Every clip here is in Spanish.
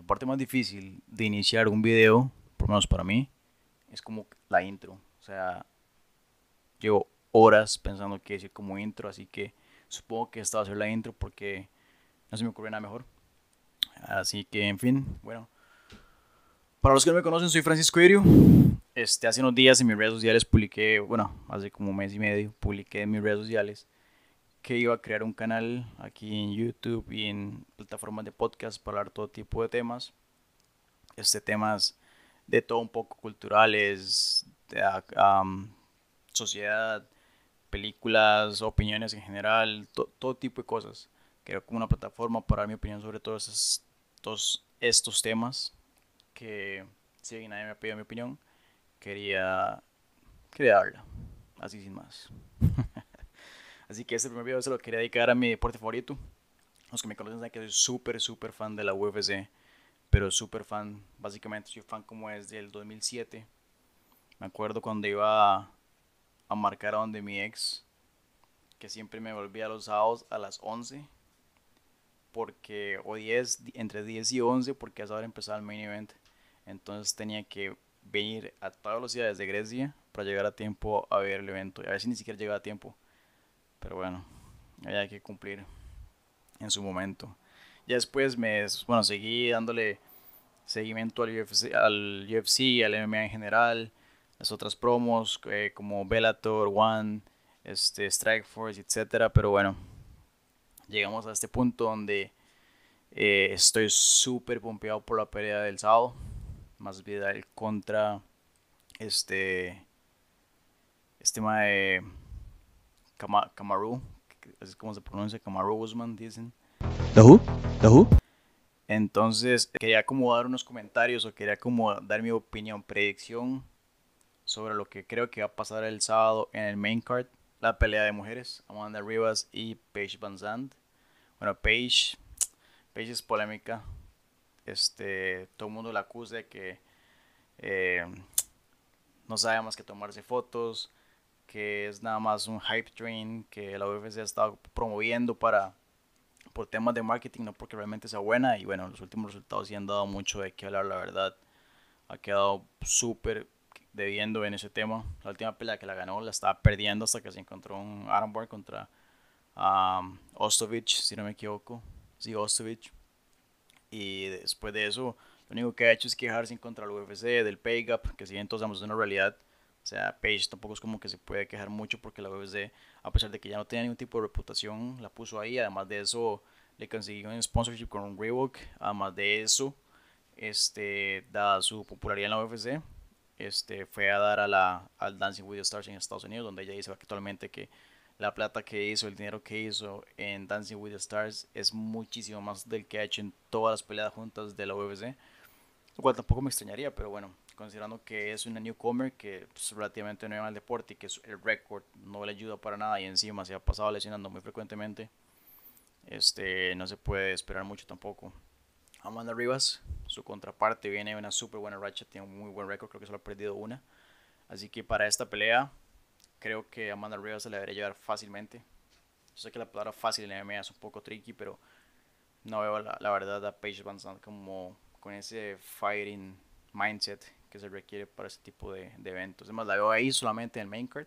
la parte más difícil de iniciar un video, por lo menos para mí, es como la intro. O sea, llevo horas pensando qué decir como intro, así que supongo que esta va a ser la intro porque no se me ocurre nada mejor. Así que, en fin, bueno. Para los que no me conocen, soy Francisco Irio. Este, hace unos días en mis redes sociales publiqué, bueno, hace como un mes y medio, publiqué en mis redes sociales que iba a crear un canal aquí en YouTube y en plataformas de podcast para hablar todo tipo de temas. Este, temas de todo un poco culturales, de sociedad, películas, opiniones en general, todo tipo de cosas. Creo como una plataforma para dar mi opinión sobre todos estos, estos temas que si nadie me ha pedido mi opinión, quería, quería así sin más. así que este primer video se lo quería dedicar a mi deporte favorito. Los que me conocen saben que soy súper, súper fan de la UFC, pero súper fan, básicamente soy fan como desde el 2007. Me acuerdo cuando iba a, marcar a donde mi ex, que siempre me volvía los sábados a las 11 porque o 10 entre 10 y 11 porque a esa hora empezaba el main event entonces tenía que venir a todas velocidad desde Grecia para llegar a tiempo a ver el evento. Y a si ni siquiera llegaba a tiempo. Pero bueno, había que cumplir en su momento. Ya después me, bueno, seguí dándole seguimiento al UFC, al, UFC, al MMA en general, las otras promos eh, como Bellator, One, este, Strike Force, etcétera. Pero bueno, llegamos a este punto donde eh, estoy súper pompeado por la pelea del sábado más Vidal contra este este de Es como se pronuncia, Kamaru Usman, dicen. ¿The who? ¿The who? Entonces, quería como dar unos comentarios o quería como dar mi opinión, predicción sobre lo que creo que va a pasar el sábado en el main card, la pelea de mujeres, Amanda Rivas y Paige Van Zandt. Bueno, Paige, Paige es polémica, este, todo el mundo la acusa de que eh, no sabe más que tomarse fotos, que es nada más un hype train que la UFC ha estado promoviendo para por temas de marketing, no porque realmente sea buena. Y bueno, los últimos resultados sí han dado mucho de qué hablar, la verdad. Ha quedado súper debiendo en ese tema. La última pelea que la ganó la estaba perdiendo hasta que se encontró un armbar contra um, Ostovich, si no me equivoco. Sí, Ostovich. Y después de eso, lo único que ha hecho es quejarse en contra del UFC, del pay gap, que si sabemos es una realidad. O sea, Page tampoco es como que se puede quejar mucho porque la UFC, a pesar de que ya no tenía ningún tipo de reputación, la puso ahí. Además de eso, le consiguió un sponsorship con Reebok. Además de eso, este, dada su popularidad en la UFC, este, fue a dar a la, al Dancing with the Stars en Estados Unidos, donde ella dice actualmente que la plata que hizo, el dinero que hizo en Dancing with the Stars es muchísimo más del que ha hecho en todas las peleas juntas de la UFC. Lo cual tampoco me extrañaría, pero bueno, considerando que es una newcomer que es pues, relativamente nueva al deporte y que el récord no le ayuda para nada y encima se ha pasado lesionando muy frecuentemente, este, no se puede esperar mucho tampoco. Amanda Rivas, su contraparte, viene una súper buena racha, tiene un muy buen récord, creo que solo ha perdido una. Así que para esta pelea creo que Amanda Rivas se le debería llevar fácilmente. Yo sé que la palabra fácil en MMA es un poco tricky, pero no veo la, verdad a Paige Van Zandt como con ese fighting mindset que se requiere para ese tipo de, eventos. Además, la veo ahí solamente en el main card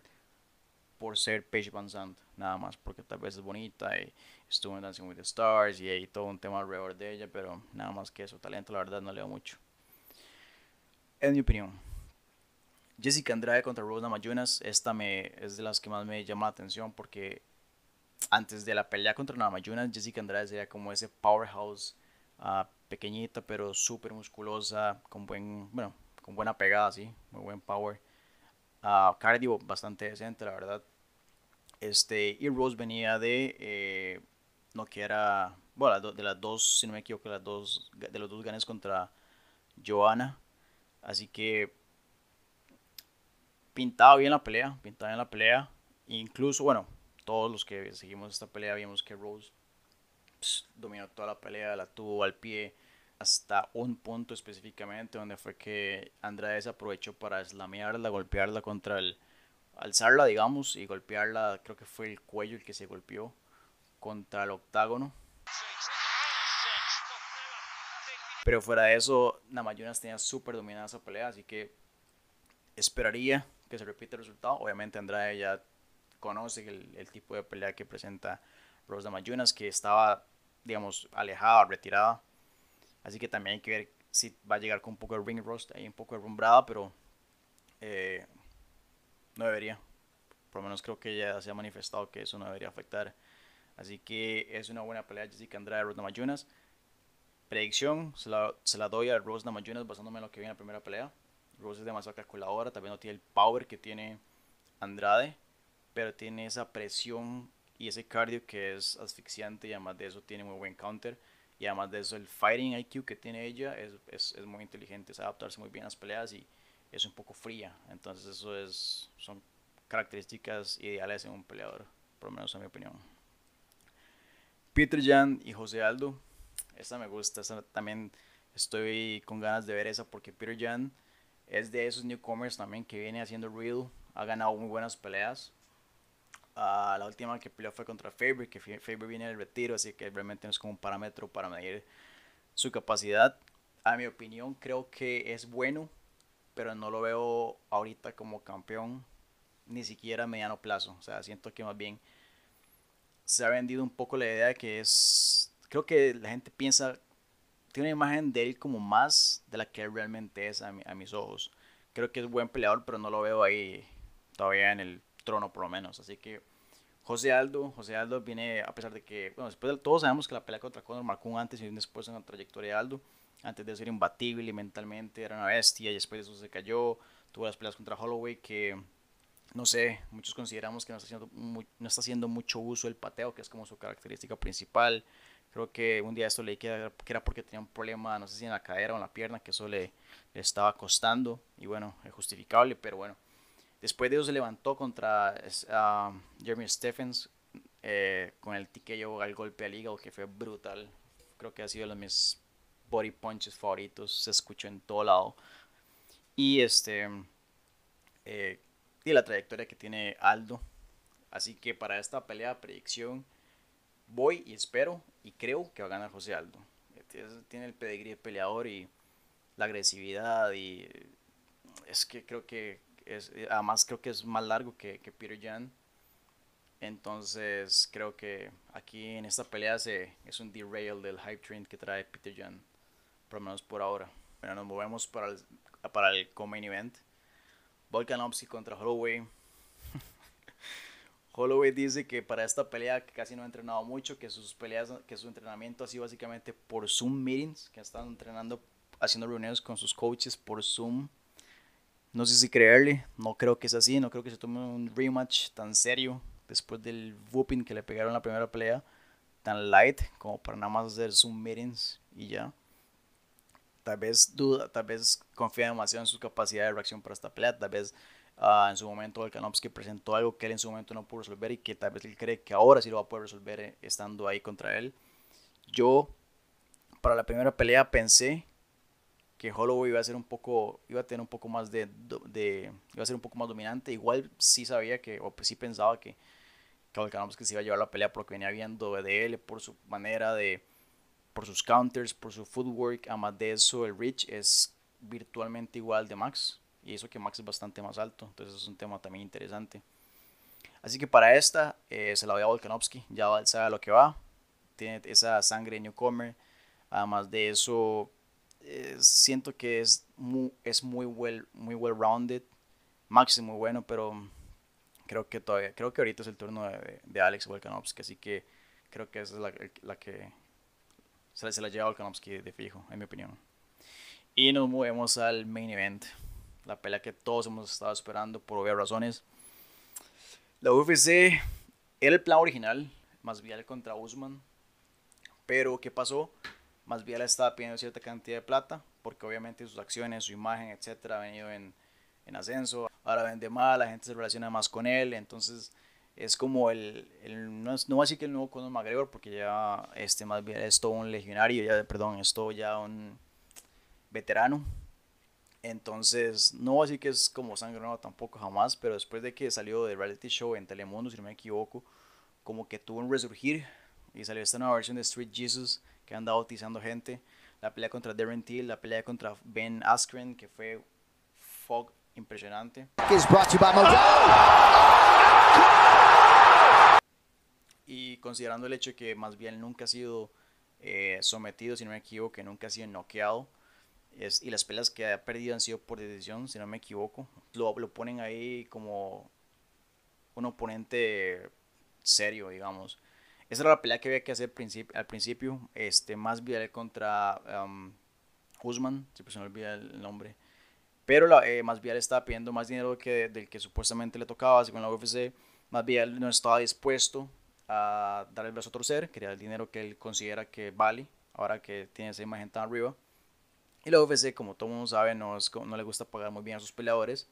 por ser Paige Van Zandt, nada más, porque tal vez es bonita y estuvo en Dancing with the Stars y hay todo un tema alrededor de ella, pero nada más que eso, talento la verdad no le mucho. En mi opinión. Jessica Andrade contra Rose Namajunas, esta me, es de las que más me llama la atención porque antes de la pelea contra Namajunas, Jessica Andrade sería como ese powerhouse uh, pequeñita pero súper musculosa, con buen, bueno, con buena pegada, sí, muy buen power. Uh, cardio bastante decente, la verdad. Este, y Rose venía de eh, no que era, bueno, de las dos, si no me equivoco, las dos, de los dos ganes contra Joanna. Así que pintaba bien la pelea, pintaba bien la pelea. Incluso, bueno, todos los que seguimos esta pelea vimos que Rose dominó toda la pelea, la tuvo al pie hasta un punto específicamente donde fue que Andrade se aprovechó para slamearla, golpearla contra el, alzarla digamos y golpearla, creo que fue el cuello el que se golpeó contra el octágono. Pero fuera de eso, Namajunas tenía súper dominada esa pelea, así que esperaría que se repita el resultado. Obviamente Andrade ya conoce el, el tipo de pelea que presenta Rose Namajunas, que estaba, digamos, alejada, retirada. Así que también hay que ver si va a llegar con un poco de ring rust, ahí un poco de rumbrada, pero eh, no debería. Por lo menos creo que ya se ha manifestado que eso no debería afectar. Así que es una buena pelea Jessica Andrade Rose Namajunas. Predicción, se la, se la doy a Rose Namajunas basándome en lo que vi en la primera pelea. Rose es demasiado calculadora, también no tiene el power que tiene Andrade, pero tiene esa presión y ese cardio que es asfixiante y además de eso tiene muy buen counter. Y además de eso, el fighting IQ que tiene ella es, es, es muy inteligente, es adaptarse muy bien a las peleas y es un poco fría. Entonces, eso es, son características ideales en un peleador, por lo menos en mi opinión. Peter Jan y José Aldo, esta me gusta, esta también estoy con ganas de ver esa porque Peter Jan es de esos newcomers también que viene haciendo real, ha ganado muy buenas peleas. Uh, la última que peleó fue contra Faber, que Faber viene del retiro, así que realmente no es como un parámetro para medir su capacidad. A mi opinión, creo que es bueno, pero no lo veo ahorita como campeón, ni siquiera a mediano plazo. O sea, siento que más bien se ha vendido un poco la idea de que es. Creo que la gente piensa, tiene una imagen de él como más de la que realmente es a, a mis ojos. Creo que es buen peleador, pero no lo veo ahí todavía en el trono por lo menos. Así que José Aldo, José Aldo viene, a pesar de que, bueno, después de, todos sabemos que la pelea contra Conor marcó un antes y un después en la trayectoria de Aldo. Antes de ser imbatible mentalmente era una bestia y después de eso se cayó. Tuvo las peleas contra Holloway que, no sé, muchos consideramos que no está haciendo, no está haciendo mucho uso del pateo, que es como su característica principal. Creo que un día esto leí que era, que era porque tenía un problema, no sé si en la cadera o en la pierna, que eso le, le estaba costando. Y bueno, es justificable, pero bueno Después de eso se levantó contra uh, Jeremy Stephens eh, con el tiquillo al golpe al hígado que fue brutal. Creo que ha sido de mis body punches favoritos. Se escuchó en todo lado. Y este eh, y la trayectoria que tiene Aldo. Así que para esta pelea de predicción voy y espero y creo que va a ganar José Aldo. Tiene el pedigrí de peleador y la agresividad y es que creo que es, eh, además creo que es más largo que, que Peter Jan. Entonces creo que aquí en esta pelea se, es un derail del hype train que trae Peter Jan. Por lo menos por ahora. Bueno, nos movemos para el, para el main event. Volkanovski contra Holloway. Holloway dice que para esta pelea que casi no ha entrenado mucho, que sus peleas, que su entrenamiento ha sido básicamente por Zoom meetings, que ha estado entrenando, haciendo reuniones con sus coaches por Zoom no sé si creerle, no creo que es así, no creo que se tome un rematch tan serio después del whooping que le pegaron en la primera pelea, tan light como para nada más hacer Zoom meetings y ya. Tal vez duda, tal vez confía demasiado en su capacidad de reacción para esta pelea, tal vez uh, en su momento Volkanovski presentó algo que él en su momento no pudo resolver y que tal vez él cree que ahora sí lo va a poder resolver eh, estando ahí contra él. Yo, para la primera pelea pensé que Holloway iba a ser un poco, iba a tener un poco más de, iba a ser un poco más dominante. Igual sí sabía que, o pues sí pensaba que, que que se iba a llevar la pelea porque venía viendo de él por su manera de, por sus counters, por su footwork. Además de eso, el reach es virtualmente igual de Max. Y eso que Max es bastante más alto. Entonces es un tema también interesante. Así que para esta eh, se la voy a Volkanovski. Ya sabe lo que va. Tiene esa sangre newcomer. Además de eso, eh, siento que es muy, es muy well, muy well rounded. Max es muy bueno, pero creo que todavía, creo que ahorita es el turno de, de Alex Volkanovski, así que creo que esa es la, la que se, se la lleva Volkanovski de fijo, en mi opinión. Y nos movemos al main event, la pelea que todos hemos estado esperando por obvias razones. La UFC era el plan original, más bien contra Usman, pero ¿qué pasó? Más bien estaba pidiendo cierta cantidad de plata, porque obviamente sus acciones, su imagen, etcétera, ha venido en, en ascenso. Ahora vende más, la gente se relaciona más con él, entonces es como el, el no, es, no así que el nuevo Conor McGregor, porque ya este más bien es todo un legionario, ya, perdón, es todo ya un veterano. Entonces, no así que es como sangre nueva tampoco jamás, pero después de que salió de reality show en Telemundo, si no me equivoco, como que tuvo un resurgir y salió esta nueva versión de Street Jesus que anda bautizando gente. la pelea contra Darren Till, la pelea contra Ben Askren, que fue fog impresionante. Y considerando el hecho de que más bien nunca ha sido eh, sometido, si no me equivoco, que nunca ha sido noqueado, es, y las peleas que ha perdido han sido por decisión, si no me equivoco, lo, lo ponen ahí como un oponente serio, digamos. Esa era la pelea que había que hacer al principio, este, más Vidal contra um, Usman, si se me olvida el nombre. Pero la, eh, más Vidal estaba pidiendo más dinero que, del que supuestamente le tocaba, según la UFC. Más Vidal no estaba dispuesto a dar el brazo a torcer, quería el dinero que él considera que vale, ahora que tiene esa imagen tan arriba. Y la UFC, como todo mundo sabe, no, es, no le gusta pagar muy bien a sus peleadores,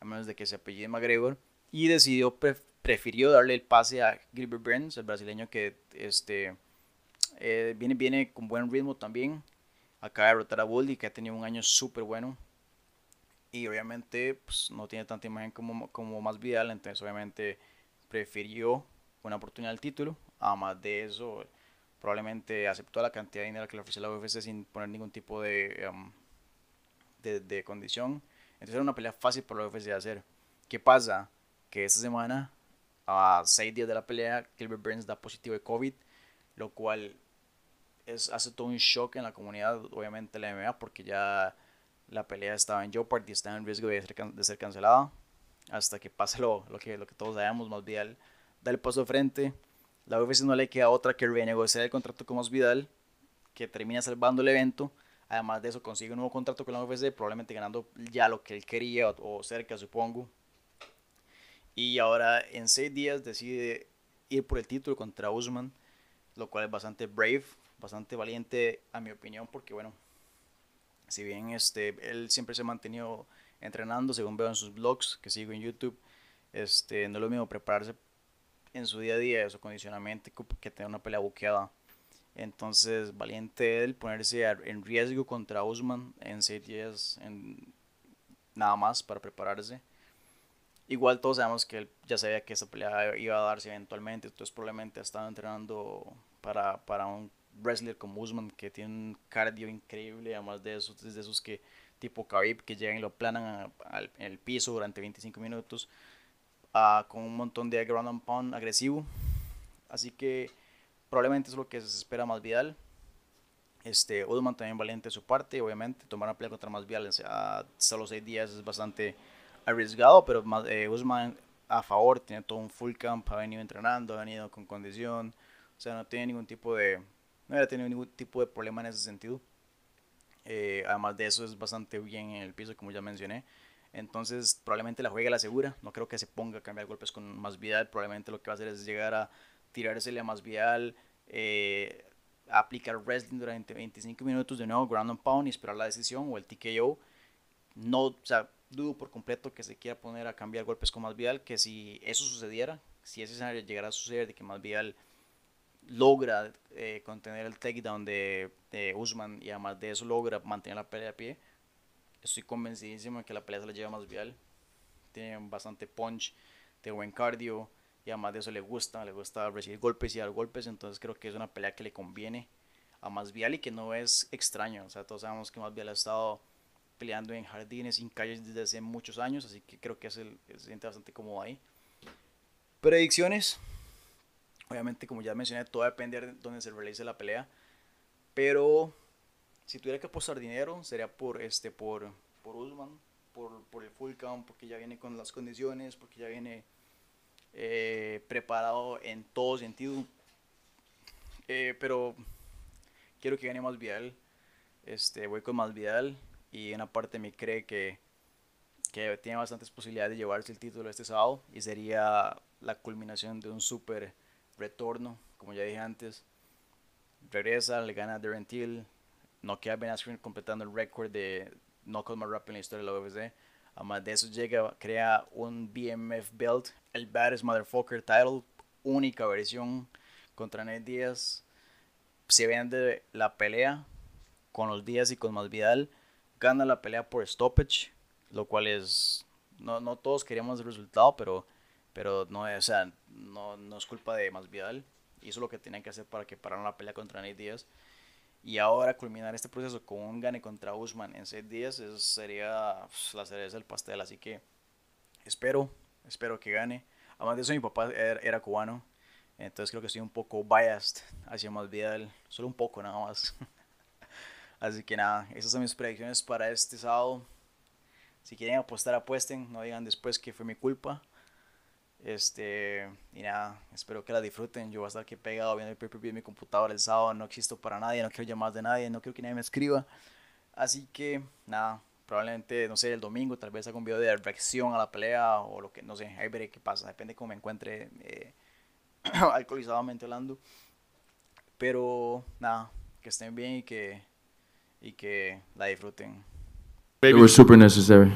a menos de que se apellide McGregor. Y decidió, prefirió darle el pase a Gilbert Burns, el brasileño que este, eh, viene, viene con buen ritmo también. Acaba de derrotar a Bully, que ha tenido un año súper bueno. Y obviamente pues, no tiene tanta imagen como, como más Vidal, entonces obviamente prefirió una oportunidad al título. Además de eso, probablemente aceptó la cantidad de dinero que le ofreció la UFC sin poner ningún tipo de, um, de, de, condición. Entonces era una pelea fácil para la UFC de hacer. ¿Qué pasa? Que esta semana, a seis días de la pelea, Gilbert Burns da positivo de COVID, lo cual es, hace todo un shock en la comunidad, obviamente la MMA, porque ya la pelea estaba en Jeopardy, estaba en riesgo de ser, de ser cancelada. Hasta que pase lo, lo, que, lo que todos sabemos, bien da el paso de frente. La UFC no le queda otra que renegociar el contrato con Vidal, que termina salvando el evento. Además de eso, consigue un nuevo contrato con la UFC, probablemente ganando ya lo que él quería o, cerca, supongo. Y ahora en seis días decide ir por el título contra Usman, lo cual es bastante brave, bastante valiente a mi opinión, porque bueno, si bien este, él siempre se ha mantenido entrenando, según veo en sus blogs que sigo en YouTube, este, no es lo mismo prepararse en su día a día, su condicionamiento, que tener una pelea buqueada. Entonces, valiente él ponerse en riesgo contra Usman en seis días, en nada más para prepararse. Igual todos sabemos que él ya sabía que esa pelea iba a darse eventualmente, entonces probablemente estaba entrenando para, para un wrestler como Usman que tiene un cardio increíble, además de esos, de esos que tipo Khabib que llegan y lo planan en el piso durante 25 minutos con un montón de ground and pound agresivo. Así que probablemente es lo que se espera más Vidal. Este, Udman también valiente de su parte, obviamente. Tomar una pelea contra más Vidal a solo 6 días es bastante arriesgado, pero eh, Usman a favor, tiene todo un full camp, ha venido entrenando, ha venido con condición. O sea, no tiene ningún tipo de. No ha tenido ningún tipo de problema en ese sentido. Eh, además de eso, es bastante bien en el piso, como ya mencioné. Entonces probablemente la juegue la segura. No creo que se ponga a cambiar golpes con más Vidal. Probablemente lo que va a hacer es llegar a tirársele a más Vidal. Eh, aplicar wrestling durante 25 minutos de nuevo, ground and pound y esperar la decisión o el TKO. No, o sea, dudo por completo que se quiera poner a cambiar golpes con más Vidal. Que si eso sucediera, si ese escenario llegara a suceder de que más Vidal logra eh, contener el takedown de, de Usman y además de eso logra mantener la pelea a pie Estoy convencidísimo de que la pelea se la lleva más vial. Tiene bastante punch, de buen cardio y además de eso le gusta, le gusta recibir golpes y dar golpes, entonces creo que es una pelea que le conviene a más vial y que no es extraño, o sea, todos sabemos que más vial ha estado peleando en jardines, sin calles desde hace muchos años, así que creo que es el, se siente bastante cómodo ahí. Predicciones, obviamente como ya mencioné, todo depende de dónde se realice la pelea, pero si tuviera que apostar dinero, sería por este por, por Usman, por, por el full count, porque ya viene con las condiciones, porque ya viene eh, preparado en todo sentido. Eh, pero quiero que gane más Vidal. Este, voy con más Vidal y una parte mí cree que, que tiene bastantes posibilidades de llevarse el título este sábado y sería la culminación de un super retorno, como ya dije antes. Regresa, le gana a Darren Till, noquea a Ben Askren completando el récord de knockout más rápido en la historia de la UFC. Además de eso llega, crea un BMF belt, el Baddest Motherfucker title, única versión contra Ned Díaz. Se vende la pelea con los Díaz y con Masvidal. Gana la pelea por stoppage, lo cual es... No, no todos queríamos el resultado, pero, pero no, o sea, no, no es culpa de Masvidal. Hizo lo que tenía que hacer para que pararan la pelea contra Nate Díaz. Y ahora culminar este proceso con un gane contra Usman en seis días, sería la cereza del pastel. Así que espero, espero que gane. Además de eso, mi papá era, era cubano. Entonces creo que estoy un poco biased hacia Masvidal. Solo un poco nada más. Así que nada, esas son mis predicciones para este sábado. Si quieren apostar, apuesten. No digan después que fue mi culpa. Este, y nada, espero que la disfruten. Yo voy a estar aquí pegado viendo el pay-per-view en mi computadora el sábado. No existo para nadie, no quiero llamar de nadie, no quiero que nadie me escriba. Así que nada, probablemente, no sé, el domingo tal vez haga un video de reacción a la pelea o lo que, no sé, ahí veré qué pasa. Depende de cómo me encuentre eh, alcoholizadamente hablando. Pero nada, que estén bien y que, y que la disfruten. They were super necessary.